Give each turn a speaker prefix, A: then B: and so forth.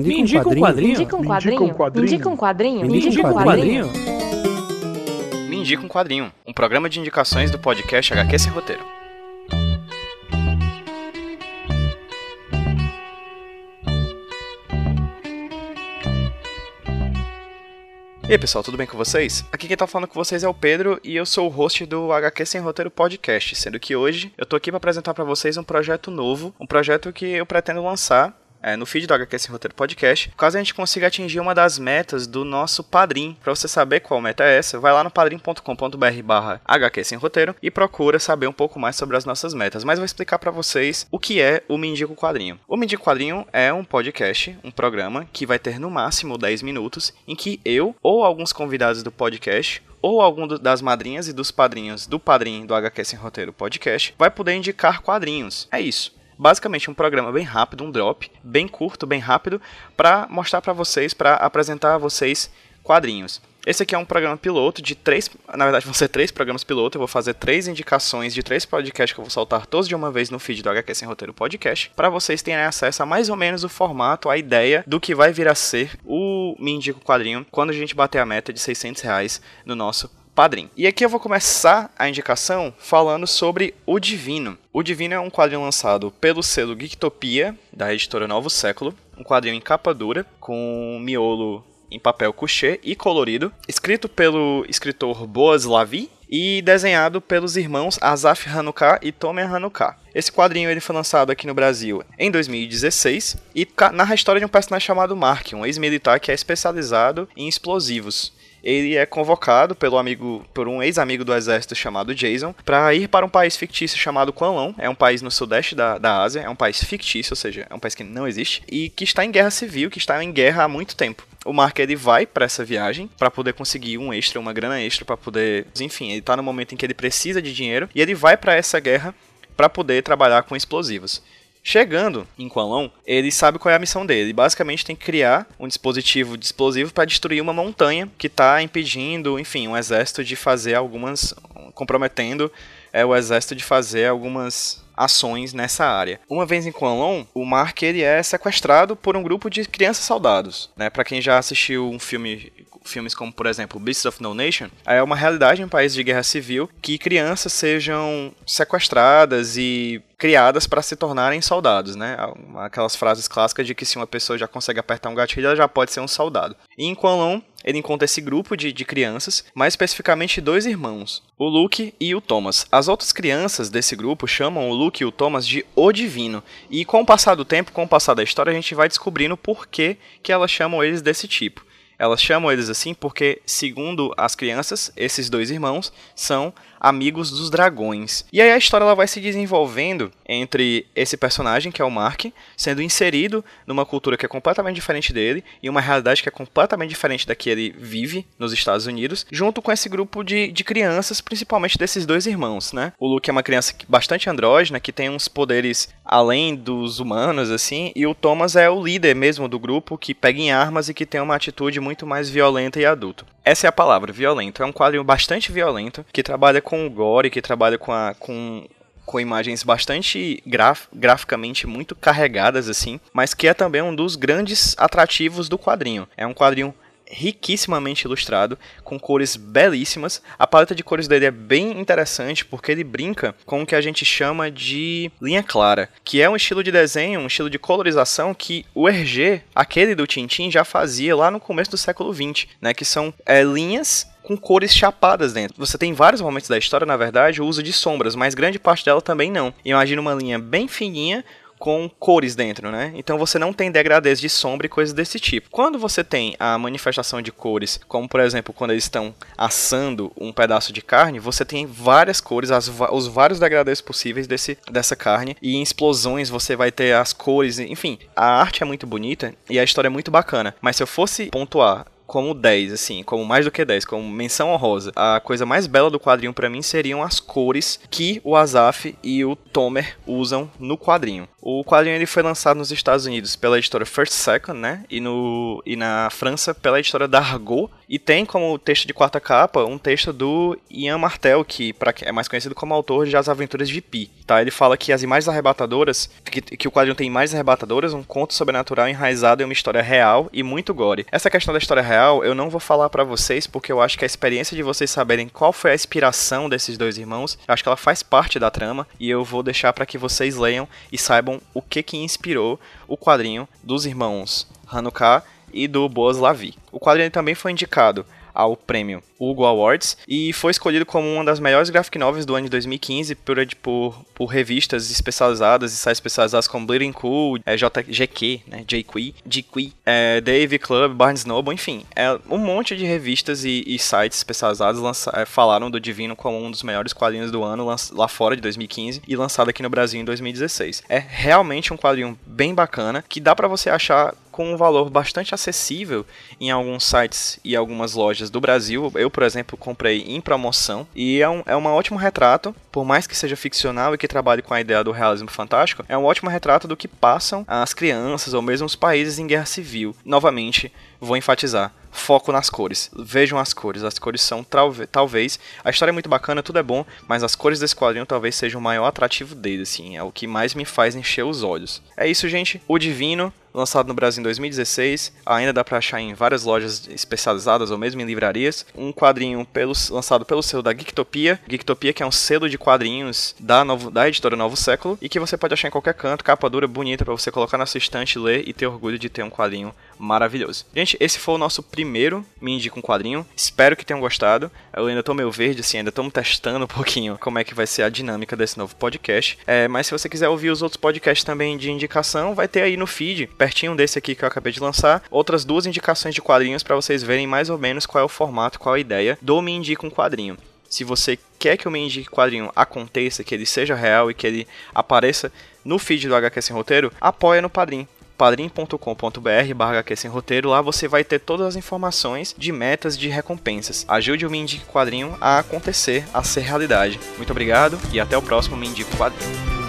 A: Me indica um quadrinho.
B: Me indica um quadrinho.
C: Me indica um quadrinho.
B: Me indica um quadrinho.
A: Me indica um quadrinho. Um programa de indicações do podcast HQ Sem Roteiro. E aí pessoal, tudo bem com vocês? Aqui quem tá falando com vocês é o Pedro e eu sou o host do HQ Sem Roteiro Podcast, sendo que hoje eu tô aqui para apresentar para vocês um projeto novo, um projeto que eu pretendo lançar é, no feed do HQ Sem Roteiro Podcast, caso a gente consiga atingir uma das metas do nosso padrim. Para você saber qual meta é essa, vai lá no padrim.com.br barra HQ Sem Roteiro e procura saber um pouco mais sobre as nossas metas. Mas vou explicar para vocês o que é o Me Indico Quadrinho. O Me Indico Quadrinho é um podcast, um programa que vai ter no máximo 10 minutos, em que eu ou alguns convidados do podcast ou algum das madrinhas e dos padrinhos do padrinho do HQ Sem Roteiro Podcast vai poder indicar quadrinhos. É isso basicamente um programa bem rápido, um drop, bem curto, bem rápido, para mostrar para vocês, para apresentar a vocês quadrinhos. Esse aqui é um programa piloto de três, na verdade vão ser três programas piloto, eu vou fazer três indicações de três podcasts que eu vou soltar todos de uma vez no feed do HQ Sem Roteiro Podcast, para vocês terem acesso a mais ou menos o formato, a ideia do que vai vir a ser o Me Indico Quadrinho quando a gente bater a meta de 600 reais no nosso Padrim. E aqui eu vou começar a indicação falando sobre O Divino. O Divino é um quadrinho lançado pelo selo Geektopia, da editora Novo Século. Um quadrinho em capa dura, com miolo em papel couché e colorido, escrito pelo escritor Boaz Lavi e desenhado pelos irmãos Azaf Hanukkah e Tomer Hanukkah. Esse quadrinho ele foi lançado aqui no Brasil em 2016 e narra a história de um personagem chamado Mark, um ex-militar que é especializado em explosivos ele é convocado pelo amigo, por um ex-amigo do exército chamado Jason, para ir para um país fictício chamado Kwanlon. É um país no sudeste da, da Ásia, é um país fictício, ou seja, é um país que não existe e que está em guerra civil, que está em guerra há muito tempo. O Mark ele vai para essa viagem para poder conseguir um extra, uma grana extra para poder, enfim, ele está no momento em que ele precisa de dinheiro e ele vai para essa guerra para poder trabalhar com explosivos. Chegando em Quanlon, ele sabe qual é a missão dele. Ele basicamente tem que criar um dispositivo de explosivo para destruir uma montanha que está impedindo, enfim, um exército de fazer algumas. comprometendo é, o exército de fazer algumas ações nessa área. Uma vez em Quanlon, o Mark ele é sequestrado por um grupo de crianças soldados. Né? Para quem já assistiu um filme filmes como, por exemplo, Beasts of No Nation, é uma realidade em um país de guerra civil que crianças sejam sequestradas e criadas para se tornarem soldados, né? Aquelas frases clássicas de que se uma pessoa já consegue apertar um gatilho, ela já pode ser um soldado. E em Quanlon, ele encontra esse grupo de, de crianças, mais especificamente dois irmãos, o Luke e o Thomas. As outras crianças desse grupo chamam o Luke e o Thomas de O Divino. E com o passar do tempo, com o passar da história, a gente vai descobrindo por que, que elas chamam eles desse tipo. Elas chamam eles assim porque, segundo as crianças, esses dois irmãos são amigos dos dragões. E aí a história ela vai se desenvolvendo entre esse personagem, que é o Mark, sendo inserido numa cultura que é completamente diferente dele e uma realidade que é completamente diferente da que ele vive nos Estados Unidos, junto com esse grupo de, de crianças, principalmente desses dois irmãos, né? O Luke é uma criança bastante andrógena, que tem uns poderes além dos humanos, assim, e o Thomas é o líder mesmo do grupo, que pega em armas e que tem uma atitude muito mais violenta e adulto. Essa é a palavra, violento. É um quadrinho bastante violento, que trabalha com o gore, que trabalha com, a, com com imagens bastante graf graficamente muito carregadas assim, mas que é também um dos grandes atrativos do quadrinho. É um quadrinho riquissimamente ilustrado, com cores belíssimas. A paleta de cores dele é bem interessante porque ele brinca com o que a gente chama de linha clara, que é um estilo de desenho, um estilo de colorização que o Hergé, aquele do Tintin, já fazia lá no começo do século XX, né? Que são é, linhas com cores chapadas dentro. Você tem vários momentos da história, na verdade, o uso de sombras, mas grande parte dela também não. Imagina uma linha bem fininha com cores dentro, né? Então você não tem degradês de sombra e coisas desse tipo. Quando você tem a manifestação de cores, como por exemplo quando eles estão assando um pedaço de carne, você tem várias cores, as, os vários degradês possíveis desse, dessa carne, e em explosões você vai ter as cores, enfim, a arte é muito bonita e a história é muito bacana. Mas se eu fosse pontuar como 10, assim, como mais do que 10, como menção honrosa. A coisa mais bela do quadrinho para mim seriam as cores que o Azaf e o Tomer usam no quadrinho. O quadrinho ele foi lançado nos Estados Unidos pela editora First Second, né? E, no, e na França pela editora Dargaud. E tem como texto de quarta capa um texto do Ian Martel, que pra, é mais conhecido como autor de As Aventuras de Pi. Tá? Ele fala que as imagens arrebatadoras, que, que o quadrinho tem imagens arrebatadoras, um conto sobrenatural enraizado em uma história real e muito gore. Essa questão da história real eu não vou falar para vocês, porque eu acho que a experiência de vocês saberem qual foi a inspiração desses dois irmãos, eu acho que ela faz parte da trama e eu vou deixar para que vocês leiam e saibam o que que inspirou o quadrinho dos irmãos Hanukkah e do Boas Lavi. O quadrinho também foi indicado ao prêmio Hugo Awards e foi escolhido como uma das melhores graphic novels do ano de 2015 por, por, por revistas especializadas e sites especializados como Bleeding Cool, é, JGQ, né, JQ, GQ, é, Dave Club, Barnes Noble, enfim, é, um monte de revistas e, e sites especializados lança, é, falaram do Divino como um dos melhores quadrinhos do ano lá fora de 2015 e lançado aqui no Brasil em 2016. É realmente um quadrinho bem bacana que dá para você achar com um valor bastante acessível em alguns sites e algumas lojas do Brasil. Eu, por exemplo, comprei em promoção e é um, é um ótimo retrato, por mais que seja ficcional e que trabalhe com a ideia do realismo fantástico, é um ótimo retrato do que passam as crianças ou mesmo os países em guerra civil. Novamente, vou enfatizar foco nas cores. Vejam as cores. As cores são talvez. A história é muito bacana, tudo é bom, mas as cores desse quadrinho talvez sejam o maior atrativo dele, assim. É o que mais me faz encher os olhos. É isso, gente. O Divino lançado no Brasil em 2016, ainda dá para achar em várias lojas especializadas ou mesmo em livrarias. Um quadrinho pelos, lançado pelo selo da Geektopia, Geektopia que é um selo de quadrinhos da, novo, da editora Novo Século e que você pode achar em qualquer canto, capa dura, bonita para você colocar na sua estante, ler e ter orgulho de ter um quadrinho maravilhoso. Gente, esse foi o nosso primeiro Me Indica um Quadrinho. Espero que tenham gostado. Eu ainda tô meio verde, assim, ainda estamos testando um pouquinho como é que vai ser a dinâmica desse novo podcast. É, mas se você quiser ouvir os outros podcasts também de indicação, vai ter aí no feed, pertinho desse aqui que eu acabei de lançar, outras duas indicações de quadrinhos para vocês verem mais ou menos qual é o formato, qual a ideia do Me Indica um Quadrinho. Se você quer que o Me Indique Quadrinho aconteça, que ele seja real e que ele apareça no feed do HQ Sem Roteiro, apoia no Padrim padrim.com.br barra sem roteiro, lá você vai ter todas as informações de metas de recompensas. Ajude o Me Quadrinho a acontecer, a ser realidade. Muito obrigado e até o próximo Me Quadrinho.